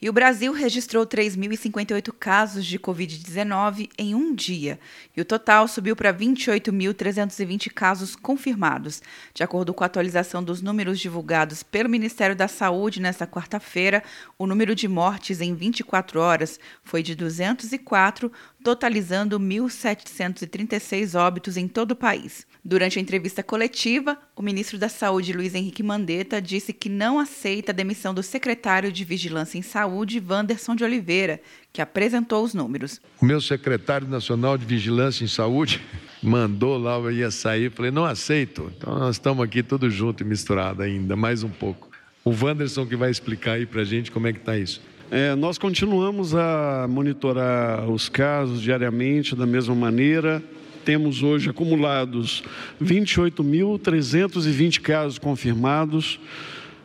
E o Brasil registrou 3.058 casos de Covid-19 em um dia, e o total subiu para 28.320 casos confirmados. De acordo com a atualização dos números divulgados pelo Ministério da Saúde nesta quarta-feira, o número de mortes em 24 horas foi de 204, totalizando 1.736 óbitos em todo o país. Durante a entrevista coletiva, o ministro da Saúde, Luiz Henrique Mandetta, disse que não aceita a demissão do secretário de Vigilância em Saúde, Wanderson de Oliveira, que apresentou os números. O meu secretário nacional de Vigilância em Saúde mandou lá, eu ia sair, falei, não aceito. Então nós estamos aqui todos juntos e misturados ainda, mais um pouco. O Wanderson que vai explicar aí para a gente como é que está isso. É, nós continuamos a monitorar os casos diariamente da mesma maneira temos hoje acumulados 28.320 casos confirmados,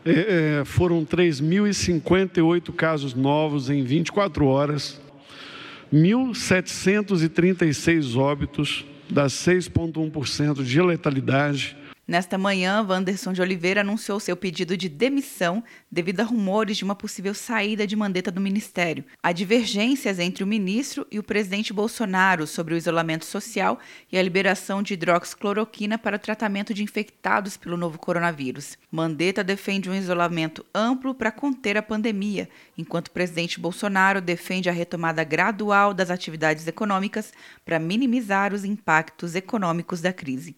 é, é foram 3.058 casos novos em 24 horas, 1.736 óbitos, das 6,1% de letalidade, Nesta manhã, Wanderson de Oliveira anunciou seu pedido de demissão devido a rumores de uma possível saída de mandeta do ministério. Há divergências entre o ministro e o presidente Bolsonaro sobre o isolamento social e a liberação de hidroxicloroquina para tratamento de infectados pelo novo coronavírus. Mandetta defende um isolamento amplo para conter a pandemia, enquanto o presidente Bolsonaro defende a retomada gradual das atividades econômicas para minimizar os impactos econômicos da crise.